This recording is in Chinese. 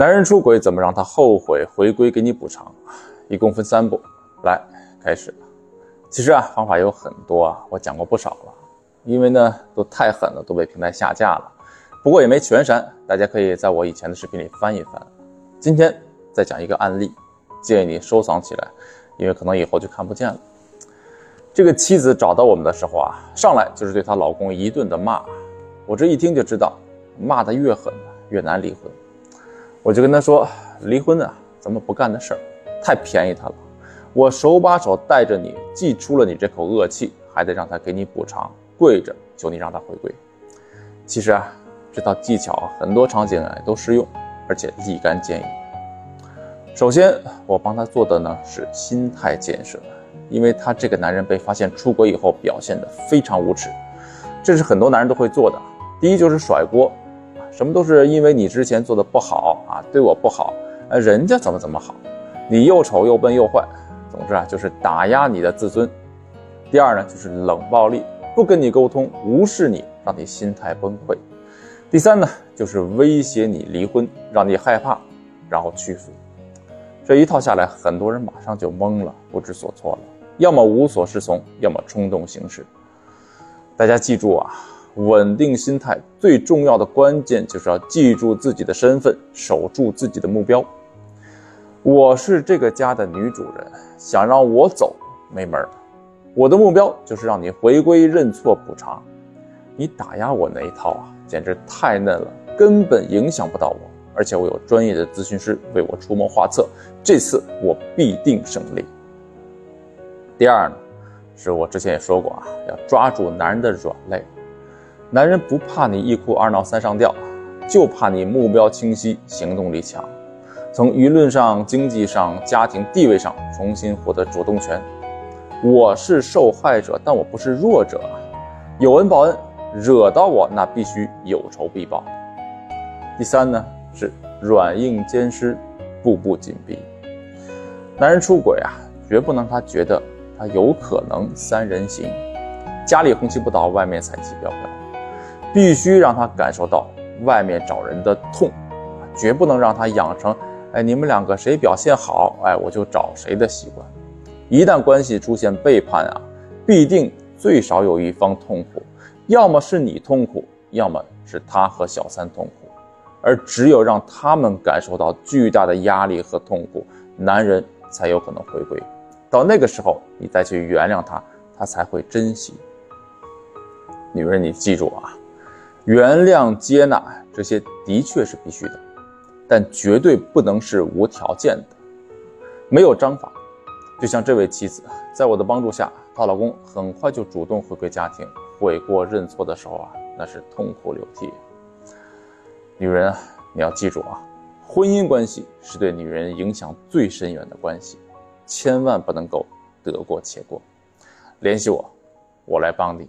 男人出轨怎么让他后悔回归给你补偿？一共分三步，来开始。其实啊，方法有很多啊，我讲过不少了，因为呢都太狠了，都被平台下架了。不过也没全删，大家可以在我以前的视频里翻一翻。今天再讲一个案例，建议你收藏起来，因为可能以后就看不见了。这个妻子找到我们的时候啊，上来就是对她老公一顿的骂，我这一听就知道，骂得越狠越难离婚。我就跟他说：“离婚啊，咱们不干的事儿，太便宜他了。我手把手带着你，既出了你这口恶气，还得让他给你补偿，跪着求你让他回归。其实啊，这套技巧很多场景啊都适用，而且立竿见影。首先，我帮他做的呢是心态建设，因为他这个男人被发现出轨以后，表现的非常无耻，这是很多男人都会做的。第一就是甩锅。”什么都是因为你之前做的不好啊，对我不好，呃，人家怎么怎么好，你又丑又笨又坏，总之啊，就是打压你的自尊。第二呢，就是冷暴力，不跟你沟通，无视你，让你心态崩溃。第三呢，就是威胁你离婚，让你害怕，然后屈服。这一套下来，很多人马上就懵了，不知所措了，要么无所适从，要么冲动行事。大家记住啊。稳定心态最重要的关键就是要记住自己的身份，守住自己的目标。我是这个家的女主人，想让我走没门儿。我的目标就是让你回归、认错、补偿。你打压我那一套啊，简直太嫩了，根本影响不到我。而且我有专业的咨询师为我出谋划策，这次我必定胜利。第二呢，是我之前也说过啊，要抓住男人的软肋。男人不怕你一哭二闹三上吊，就怕你目标清晰、行动力强，从舆论上、经济上、家庭地位上重新获得主动权。我是受害者，但我不是弱者，有恩报恩，惹到我那必须有仇必报。第三呢是软硬兼施，步步紧逼。男人出轨啊，绝不能他觉得他有可能三人行，家里红旗不倒，外面彩旗飘飘。必须让他感受到外面找人的痛，绝不能让他养成，哎，你们两个谁表现好，哎，我就找谁的习惯。一旦关系出现背叛啊，必定最少有一方痛苦，要么是你痛苦，要么是他和小三痛苦。而只有让他们感受到巨大的压力和痛苦，男人才有可能回归。到那个时候，你再去原谅他，他才会珍惜。女人，你记住啊。原谅、接纳这些的确是必须的，但绝对不能是无条件的，没有章法。就像这位妻子，在我的帮助下，她老公很快就主动回归家庭，悔过认错的时候啊，那是痛哭流涕。女人啊，你要记住啊，婚姻关系是对女人影响最深远的关系，千万不能够得过且过。联系我，我来帮你。